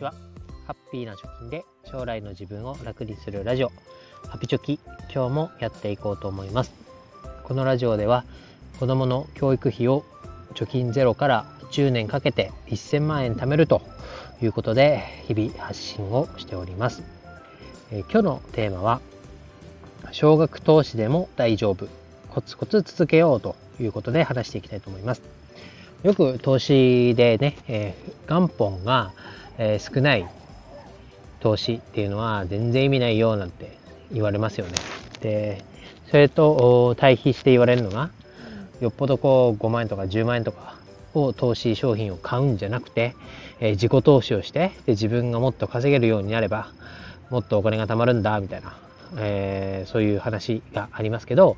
ちは。ハッピーな貯金で将来の自分を楽にするラジオ。ハピチョキ今日もやっていこうと思います。このラジオでは子供の教育費を貯金ゼロから10年かけて1000万円貯めるということで日々発信をしております、え今日のテーマは少額投資でも大丈夫。コツコツ続けようということで話していきたいと思います。よく投資でね、えー、元本が、えー、少ない投資っていうのは全然意味ないよなんて言われますよね。で、それと対比して言われるのが、よっぽどこう5万円とか10万円とかを投資商品を買うんじゃなくて、えー、自己投資をしてで自分がもっと稼げるようになればもっとお金が貯まるんだみたいな、えー、そういう話がありますけど、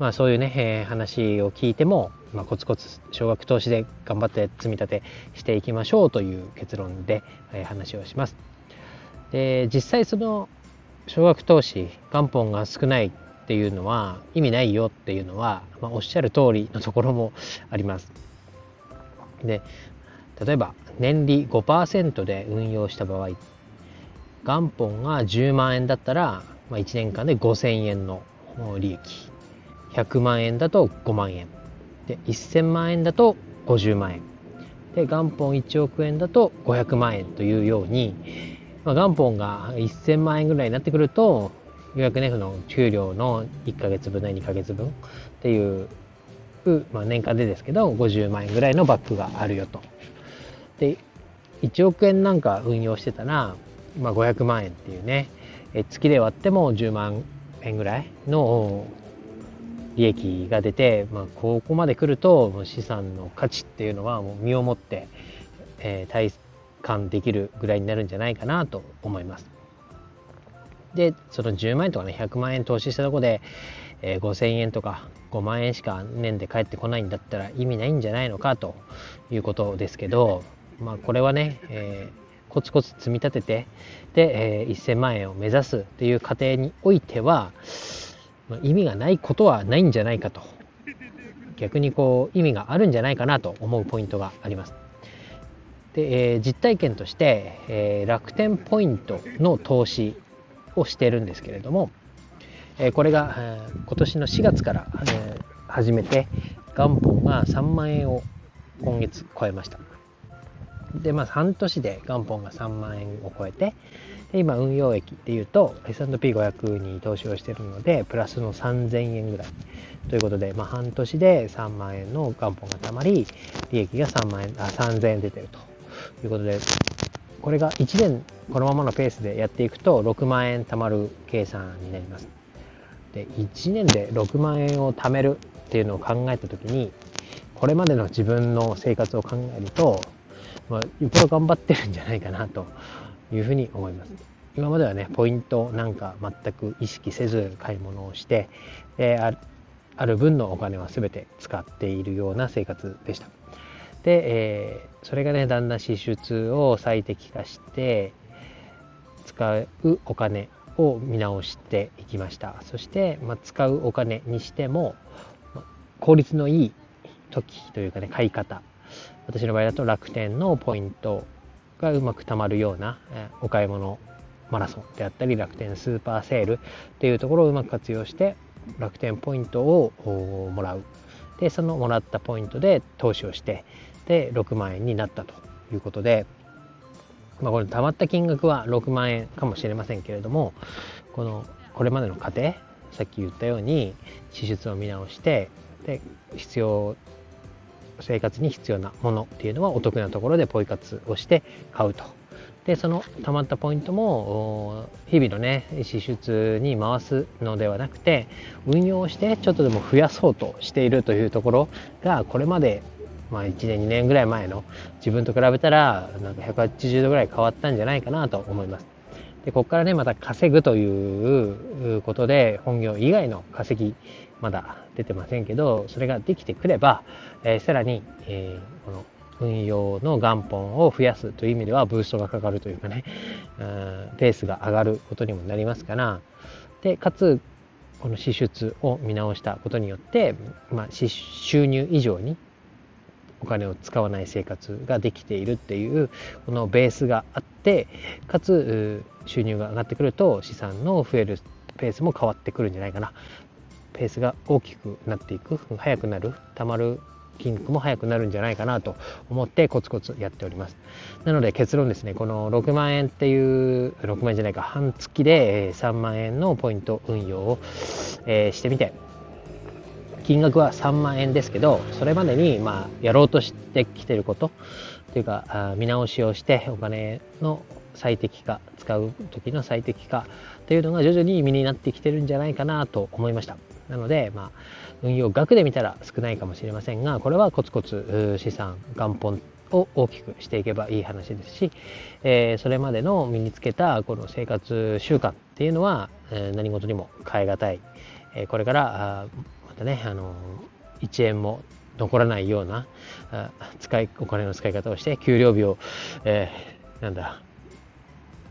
まあ、そういうね、えー、話を聞いてもまあ、コツコツ少額投資で頑張って積み立てしていきましょうという結論で、え話をします。で実際その少額投資元本が少ないっていうのは意味ないよっていうのは、まあ、おっしゃる通りのところもあります。で例えば年利5%で運用した場合元本が10万円だったら、まあ、1年間で5000円の利益100万円だと5万円で1000万円だと50万円で元本1億円だと500万円というように、まあ、元本が1000万円ぐらいになってくるとようやくねその給料の1ヶ月分ない2ヶ月分っていう、まあ、年間でですけど50万円ぐらいのバックがあるよと。で1億円なんか運用してたら、まあ、500万円っていうね月で割っても10万円ぐらいの利益が出て、まあ、ここまで来ると資産の価値っていうのはもう身をもって、えー、体感できるぐらいになるんじゃないかなと思います。でその10万円とかね100万円投資したとこで、えー、5000円とか5万円しか年で返ってこないんだったら意味ないんじゃないのかということですけど、まあ、これはね、えー、コツコツ積み立ててで、えー、1000万円を目指すっていう過程においては意味がないことはないんじゃないかと逆にこう意味があるんじゃないかなと思うポイントがあります。で、えー、実体験として、えー、楽天ポイントの投資をしているんですけれども、えー、これが、えー、今年の4月から、えー、始めて元本が3万円を今月超えました。で、まあ半年で元本が3万円を超えて、で今運用益っていうと S&P500 に投資をしているのでプラスの3000円ぐらい。ということで、まあ、半年で3万円の元本がたまり利益が3万円あ3000円出てると。いうことでこれが1年このままのペースでやっていくと6万円貯まる計算になります。で1年で6万円を貯めるっていうのを考えた時にこれまでの自分の生活を考えると、まあ、よっぽど頑張ってるんじゃないかなというふうに思います。今まではね、ポイントなんか全く意識せず買い物をして、えー、ある分のお金は全て使っているような生活でした。で、えー、それがね、だんだん支出を最適化して、使うお金を見直していきました。そして、まあ、使うお金にしても、まあ、効率のいい時というかね、買い方。私の場合だと楽天のポイントがうまくたまるような、お買い物マラソンであったり楽天スーパーセールっていうところをうまく活用して楽天ポイントをもらう。でそのもらったポイントで投資をしてで6万円になったということで、まあ、これたまった金額は6万円かもしれませんけれどもこのこれまでの過程さっき言ったように支出を見直してで必要生活に必要なものっていうのはお得なところでポイ活をして買うと。でその貯まったポイントも日々のね支出に回すのではなくて運用してちょっとでも増やそうとしているというところがこれまでまあ1年2年ぐらい前の自分と比べたらなんか180度ぐらい変わったんじゃないかなと思います。でここからねまた稼ぐということで本業以外の稼ぎまだ出てませんけどそれができてくれば、えー、さらに、えー、この運用の元本を増やすという意味ではブーストがかかるというかね、うん、ペースが上がることにもなりますからでかつこの支出を見直したことによって、まあ、収入以上にお金を使わない生活ができているっていうこのベースがあってかつ収入が上がってくると資産の増えるペースも変わってくるんじゃないかな。ペースが大きくなっていく速くなるたまる筋肉も速くなるんじゃないかなと思ってコツコツやっております。なので結論ですね。この6万円っていう6万円じゃないか半月で3万円のポイント運用を、え、してみて金額は3万円ですけどそれまでにまあやろうとしてきてることというかあ見直しをしてお金の最適化使う時の最適化というのが徐々に身になってきてるんじゃないかなと思いました。なので、まあ、運用額で見たら少ないかもしれませんがこれはコツコツ資産元本を大きくしていけばいい話ですし、えー、それまでの身につけたこの生活習慣っていうのは、え、何事にも変え難い、え、これからまたねあの1円も残らないような使いお金の使い方をして給料日を、えー、なんだ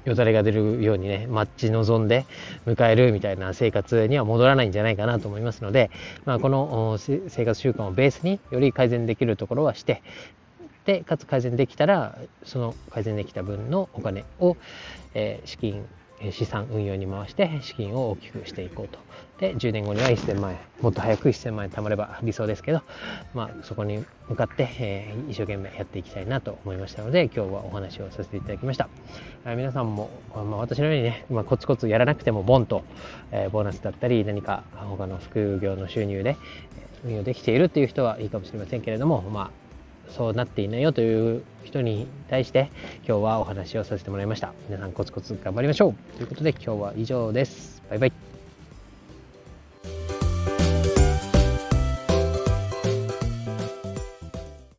よだれが出るようにね待ち望んで迎えるみたいな生活には戻らないんじゃないかなと思いますので、まあ、この生活習慣をベースにより改善できるところはしてでかつ改善できたらその改善できた分のお金を、えー、資金資産運用に回して資金を大きくしていこうと。で、10年後には1000万円、もっと早く1000万円貯まれば理想ですけど、まあ、そこに向かって、えー、一生懸命やっていきたいなと思いましたので、今日はお話をさせていただきました。えー、皆さんも、まあ、私のようにね、まあ、コツコツやらなくてもボンと、えー、ボーナスだったり、何か他の副業の収入で運用できているっていう人はいいかもしれませんけれども、まあ、そうなっていないよという人に対して今日はお話をさせてもらいました。皆さんコツコツ頑張りましょうということで今日は以上です。バイバイ。